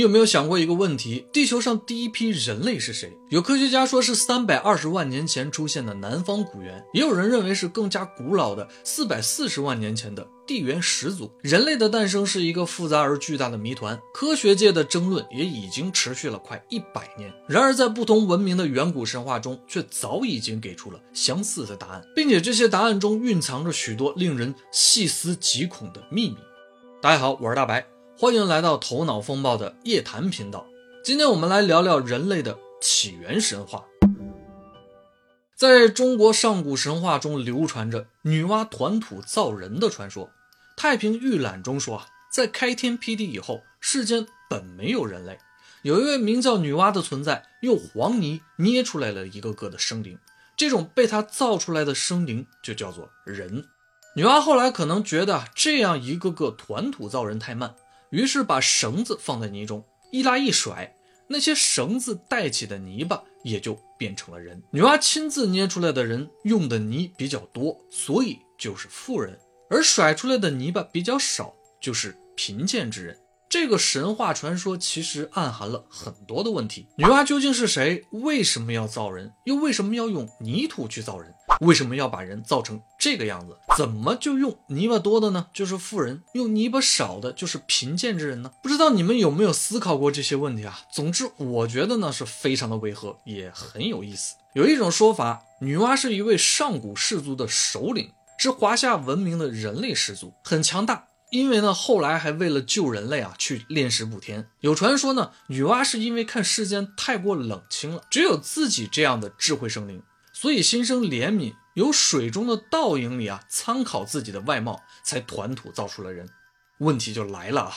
你有没有想过一个问题？地球上第一批人类是谁？有科学家说是三百二十万年前出现的南方古猿，也有人认为是更加古老的四百四十万年前的地缘始祖。人类的诞生是一个复杂而巨大的谜团，科学界的争论也已经持续了快一百年。然而，在不同文明的远古神话中，却早已经给出了相似的答案，并且这些答案中蕴藏着许多令人细思极恐的秘密。大家好，我是大白。欢迎来到头脑风暴的夜谈频道。今天我们来聊聊人类的起源神话。在中国上古神话中，流传着女娲团土造人的传说。《太平御览》中说啊，在开天辟地以后，世间本没有人类，有一位名叫女娲的存在，用黄泥捏出来了一个个的生灵。这种被她造出来的生灵就叫做人。女娲后来可能觉得这样一个个团土造人太慢。于是把绳子放在泥中，一拉一甩，那些绳子带起的泥巴也就变成了人。女娲亲自捏出来的人用的泥比较多，所以就是富人；而甩出来的泥巴比较少，就是贫贱之人。这个神话传说其实暗含了很多的问题：女娲究竟是谁？为什么要造人？又为什么要用泥土去造人？为什么要把人造成这个样子？怎么就用泥巴多的呢？就是富人；用泥巴少的，就是贫贱之人呢？不知道你们有没有思考过这些问题啊？总之，我觉得呢是非常的违和，也很有意思。有一种说法，女娲是一位上古氏族的首领，是华夏文明的人类始祖，很强大。因为呢，后来还为了救人类啊，去炼石补天。有传说呢，女娲是因为看世间太过冷清了，只有自己这样的智慧生灵，所以心生怜悯，由水中的倒影里啊，参考自己的外貌，才团土造出了人。问题就来了啊，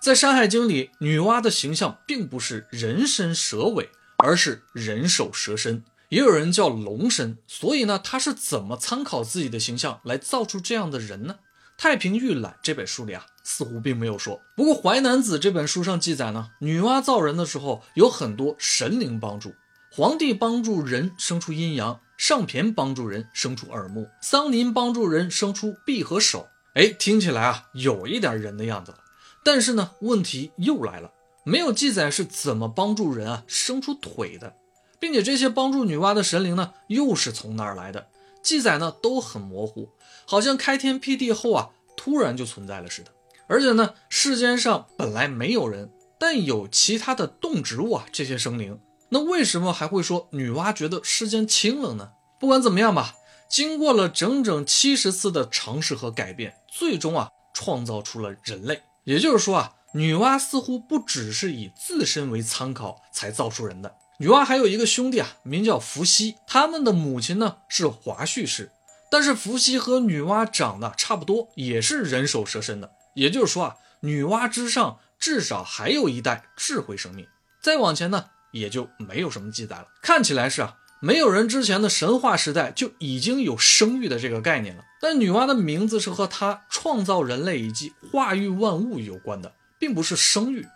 在《山海经》里，女娲的形象并不是人身蛇尾，而是人首蛇身，也有人叫龙身。所以呢，她是怎么参考自己的形象来造出这样的人呢？《太平御览》这本书里啊，似乎并没有说。不过《淮南子》这本书上记载呢，女娲造人的时候有很多神灵帮助，皇帝帮助人生出阴阳，上骈帮助人生出耳目，桑林帮助人生出臂和手。哎，听起来啊，有一点人的样子了。但是呢，问题又来了，没有记载是怎么帮助人啊生出腿的，并且这些帮助女娲的神灵呢，又是从哪儿来的？记载呢都很模糊，好像开天辟地后啊，突然就存在了似的。而且呢，世间上本来没有人，但有其他的动植物啊，这些生灵。那为什么还会说女娲觉得世间清冷呢？不管怎么样吧，经过了整整七十次的尝试和改变，最终啊，创造出了人类。也就是说啊，女娲似乎不只是以自身为参考才造出人的。女娲还有一个兄弟啊，名叫伏羲。他们的母亲呢是华胥氏，但是伏羲和女娲长得差不多，也是人首蛇身的。也就是说啊，女娲之上至少还有一代智慧生命。再往前呢，也就没有什么记载了。看起来是啊，没有人之前的神话时代就已经有生育的这个概念了。但女娲的名字是和她创造人类以及化育万物有关的，并不是生育。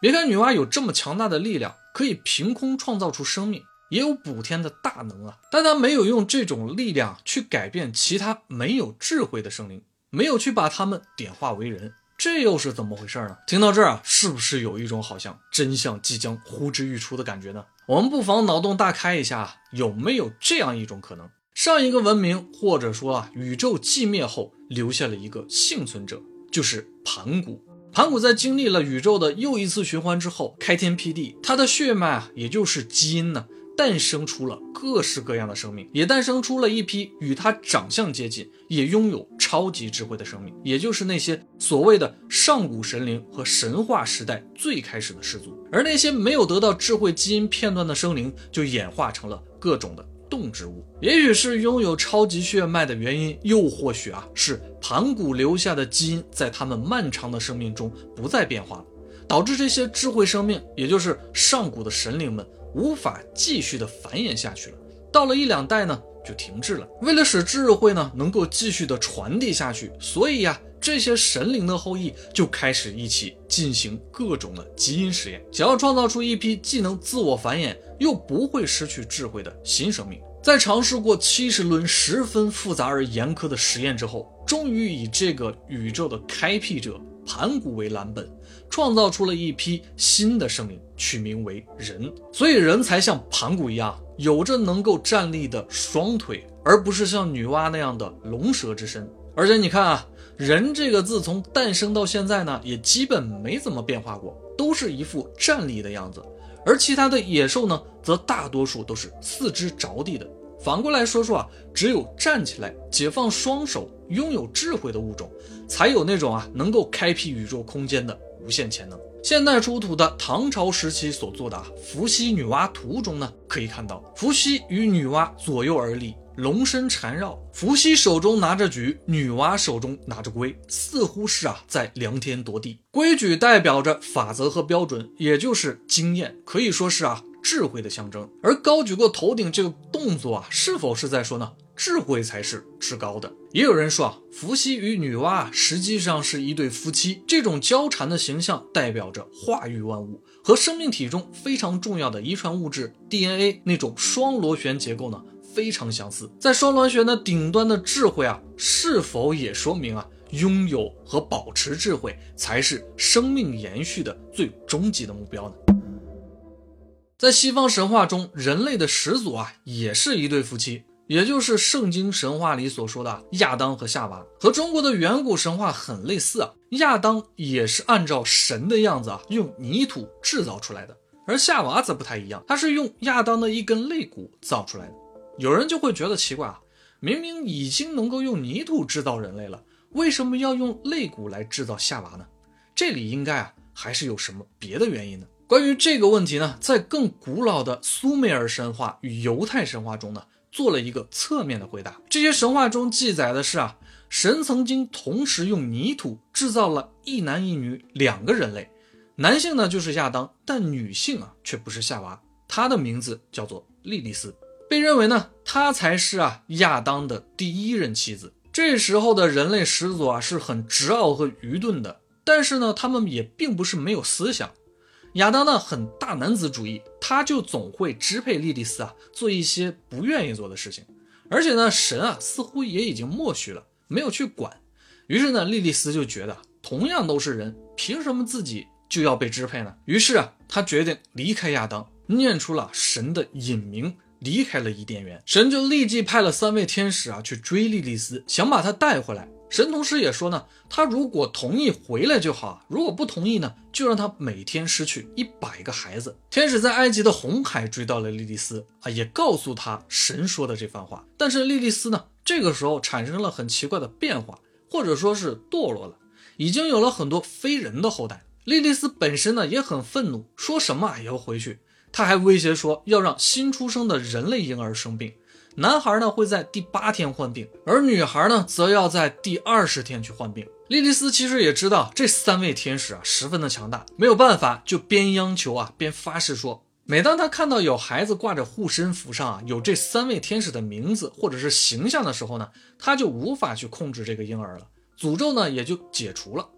别看女娲有这么强大的力量。可以凭空创造出生命，也有补天的大能啊！但她没有用这种力量去改变其他没有智慧的生灵，没有去把他们点化为人，这又是怎么回事呢？听到这儿啊，是不是有一种好像真相即将呼之欲出的感觉呢？我们不妨脑洞大开一下，有没有这样一种可能：上一个文明或者说啊宇宙寂灭后，留下了一个幸存者，就是盘古。盘古在经历了宇宙的又一次循环之后，开天辟地，他的血脉啊，也就是基因呢，诞生出了各式各样的生命，也诞生出了一批与他长相接近，也拥有超级智慧的生命，也就是那些所谓的上古神灵和神话时代最开始的氏族。而那些没有得到智慧基因片段的生灵，就演化成了各种的。动植物，也许是拥有超级血脉的原因，又或许啊是盘古留下的基因在他们漫长的生命中不再变化了，导致这些智慧生命，也就是上古的神灵们无法继续的繁衍下去了。到了一两代呢，就停滞了。为了使智慧呢能够继续的传递下去，所以呀，这些神灵的后裔就开始一起进行各种的基因实验，想要创造出一批既能自我繁衍。又不会失去智慧的新生命，在尝试过七十轮十分复杂而严苛的实验之后，终于以这个宇宙的开辟者盘古为蓝本，创造出了一批新的生灵，取名为人。所以人才像盘古一样，有着能够站立的双腿，而不是像女娲那样的龙蛇之身。而且你看啊，人这个字从诞生到现在呢，也基本没怎么变化过，都是一副站立的样子。而其他的野兽呢，则大多数都是四肢着地的。反过来说说啊，只有站起来、解放双手、拥有智慧的物种，才有那种啊能够开辟宇宙空间的无限潜能。现代出土的唐朝时期所做的伏羲女娲图中呢，可以看到伏羲与女娲左右而立，龙身缠绕，伏羲手中拿着矩，女娲手中拿着龟，似乎是啊在量天夺地。规矩代表着法则和标准，也就是经验，可以说是啊。智慧的象征，而高举过头顶这个动作啊，是否是在说呢？智慧才是至高的。也有人说啊，伏羲与女娲实际上是一对夫妻，这种交缠的形象代表着化育万物，和生命体中非常重要的遗传物质 DNA 那种双螺旋结构呢非常相似。在双螺旋的顶端的智慧啊，是否也说明啊，拥有和保持智慧才是生命延续的最终极的目标呢？在西方神话中，人类的始祖啊，也是一对夫妻，也就是圣经神话里所说的亚当和夏娃，和中国的远古神话很类似啊。亚当也是按照神的样子啊，用泥土制造出来的，而夏娃则不太一样，他是用亚当的一根肋骨造出来的。有人就会觉得奇怪啊，明明已经能够用泥土制造人类了，为什么要用肋骨来制造夏娃呢？这里应该啊，还是有什么别的原因呢？关于这个问题呢，在更古老的苏美尔神话与犹太神话中呢，做了一个侧面的回答。这些神话中记载的是啊，神曾经同时用泥土制造了一男一女两个人类，男性呢就是亚当，但女性啊却不是夏娃，她的名字叫做莉莉丝，被认为呢，她才是啊亚当的第一任妻子。这时候的人类始祖啊是很直傲和愚钝的，但是呢，他们也并不是没有思想。亚当呢很大男子主义，他就总会支配莉莉丝啊做一些不愿意做的事情，而且呢神啊似乎也已经默许了，没有去管。于是呢莉莉丝就觉得同样都是人，凭什么自己就要被支配呢？于是啊他决定离开亚当，念出了神的隐名，离开了伊甸园。神就立即派了三位天使啊去追莉莉丝，想把她带回来。神同时也说呢，他如果同意回来就好，如果不同意呢，就让他每天失去一百个孩子。天使在埃及的红海追到了莉莉丝啊，也告诉他神说的这番话。但是莉莉丝呢，这个时候产生了很奇怪的变化，或者说是堕落了，已经有了很多非人的后代。莉莉丝本身呢也很愤怒，说什么也要回去。他还威胁说要让新出生的人类婴儿生病。男孩呢会在第八天患病，而女孩呢则要在第二十天去患病。莉莉丝其实也知道这三位天使啊十分的强大，没有办法就边央求啊边发誓说，每当他看到有孩子挂着护身符上啊有这三位天使的名字或者是形象的时候呢，他就无法去控制这个婴儿了，诅咒呢也就解除了，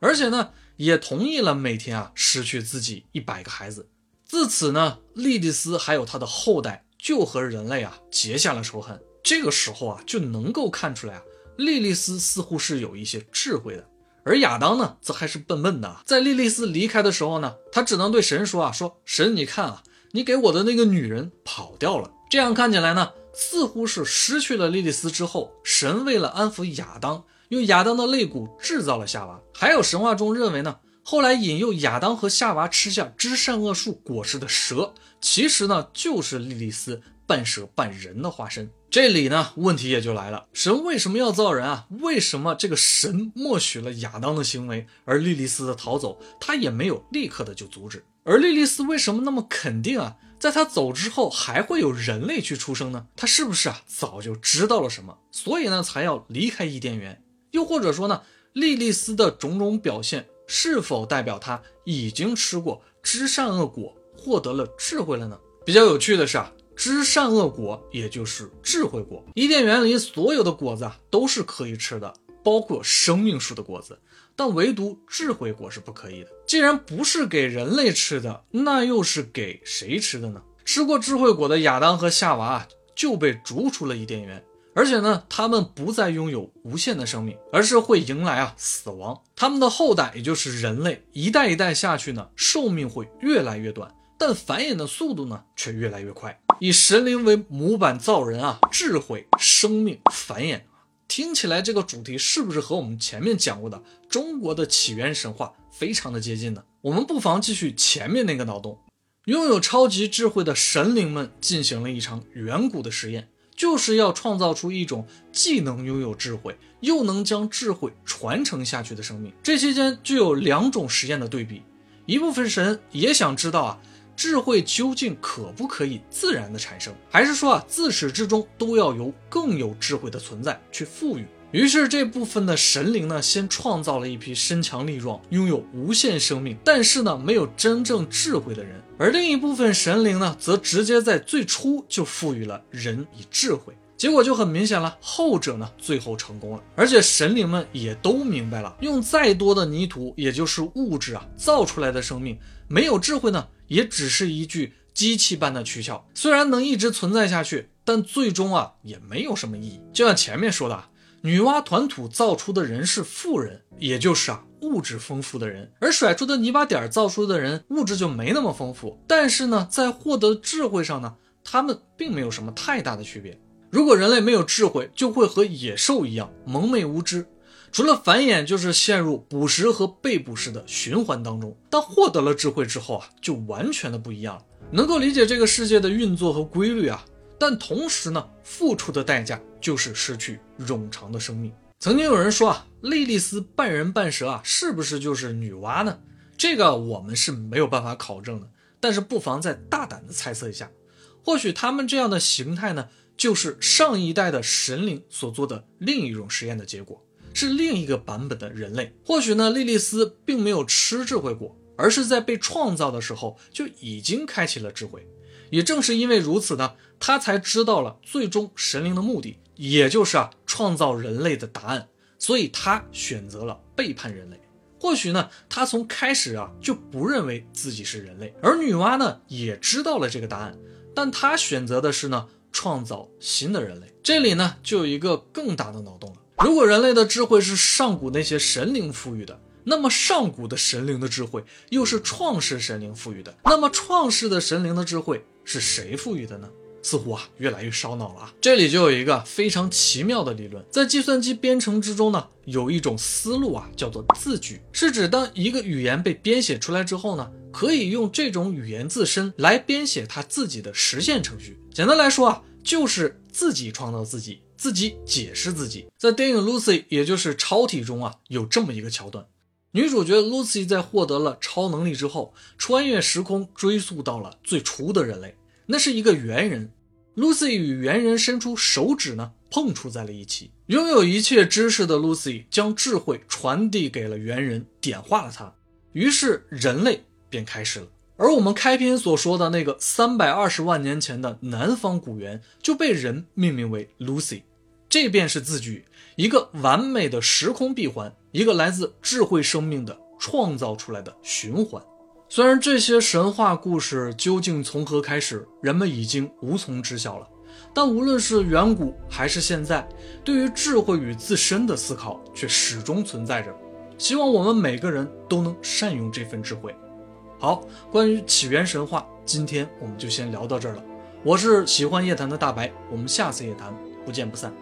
而且呢也同意了每天啊失去自己一百个孩子。自此呢，莉莉丝还有她的后代。就和人类啊结下了仇恨。这个时候啊，就能够看出来啊，莉莉丝似乎是有一些智慧的，而亚当呢，则还是笨笨的。在莉莉丝离开的时候呢，他只能对神说啊，说神，你看啊，你给我的那个女人跑掉了。这样看起来呢，似乎是失去了莉莉丝之后，神为了安抚亚当，用亚当的肋骨制造了夏娃。还有神话中认为呢。后来引诱亚当和夏娃吃下知善恶树果实的蛇，其实呢就是莉莉丝半蛇半人的化身。这里呢问题也就来了：神为什么要造人啊？为什么这个神默许了亚当的行为，而莉莉丝的逃走，他也没有立刻的就阻止？而莉莉丝为什么那么肯定啊，在他走之后还会有人类去出生呢？他是不是啊早就知道了什么，所以呢才要离开伊甸园？又或者说呢，莉莉丝的种种表现？是否代表他已经吃过知善恶果，获得了智慧了呢？比较有趣的是啊，知善恶果也就是智慧果。伊甸园里所有的果子啊都是可以吃的，包括生命树的果子，但唯独智慧果是不可以的。既然不是给人类吃的，那又是给谁吃的呢？吃过智慧果的亚当和夏娃啊就被逐出了伊甸园，而且呢，他们不再拥有无限的生命，而是会迎来啊死亡。他们的后代，也就是人类，一代一代下去呢，寿命会越来越短，但繁衍的速度呢却越来越快。以神灵为模板造人啊，智慧、生命、繁衍，听起来这个主题是不是和我们前面讲过的中国的起源神话非常的接近呢？我们不妨继续前面那个脑洞。拥有超级智慧的神灵们进行了一场远古的实验，就是要创造出一种既能拥有智慧，又能将智慧传承下去的生命。这期间具有两种实验的对比，一部分神也想知道啊，智慧究竟可不可以自然的产生，还是说啊，自始至终都要由更有智慧的存在去赋予。于是这部分的神灵呢，先创造了一批身强力壮、拥有无限生命，但是呢没有真正智慧的人；而另一部分神灵呢，则直接在最初就赋予了人以智慧。结果就很明显了，后者呢最后成功了，而且神灵们也都明白了，用再多的泥土，也就是物质啊造出来的生命，没有智慧呢，也只是一具机器般的躯壳，虽然能一直存在下去，但最终啊也没有什么意义。就像前面说的。女娲团土造出的人是富人，也就是啊物质丰富的人，而甩出的泥巴点造出的人物质就没那么丰富。但是呢，在获得智慧上呢，他们并没有什么太大的区别。如果人类没有智慧，就会和野兽一样蒙昧无知，除了繁衍，就是陷入捕食和被捕食的循环当中。但获得了智慧之后啊，就完全的不一样了，能够理解这个世界的运作和规律啊。但同时呢，付出的代价就是失去冗长的生命。曾经有人说啊，莉莉丝半人半蛇啊，是不是就是女娲呢？这个我们是没有办法考证的。但是不妨再大胆的猜测一下，或许他们这样的形态呢，就是上一代的神灵所做的另一种实验的结果，是另一个版本的人类。或许呢，莉莉丝并没有吃智慧果，而是在被创造的时候就已经开启了智慧。也正是因为如此呢，他才知道了最终神灵的目的，也就是啊创造人类的答案，所以他选择了背叛人类。或许呢，他从开始啊就不认为自己是人类，而女娲呢也知道了这个答案，但她选择的是呢创造新的人类。这里呢就有一个更大的脑洞了：如果人类的智慧是上古那些神灵赋予的。那么上古的神灵的智慧又是创世神灵赋予的，那么创世的神灵的智慧是谁赋予的呢？似乎啊越来越烧脑了啊！这里就有一个非常奇妙的理论，在计算机编程之中呢，有一种思路啊叫做字句，是指当一个语言被编写出来之后呢，可以用这种语言自身来编写它自己的实现程序。简单来说啊，就是自己创造自己，自己解释自己。在电影《Lucy》也就是超体中啊，有这么一个桥段。女主角 Lucy 在获得了超能力之后，穿越时空追溯到了最初的人类，那是一个猿人。Lucy 与猿人伸出手指呢，碰触在了一起。拥有一切知识的 Lucy 将智慧传递给了猿人，点化了他，于是人类便开始了。而我们开篇所说的那个三百二十万年前的南方古猿，就被人命名为 Lucy。这便是字句，一个完美的时空闭环，一个来自智慧生命的创造出来的循环。虽然这些神话故事究竟从何开始，人们已经无从知晓了，但无论是远古还是现在，对于智慧与自身的思考却始终存在着。希望我们每个人都能善用这份智慧。好，关于起源神话，今天我们就先聊到这儿了。我是喜欢夜谈的大白，我们下次夜谈不见不散。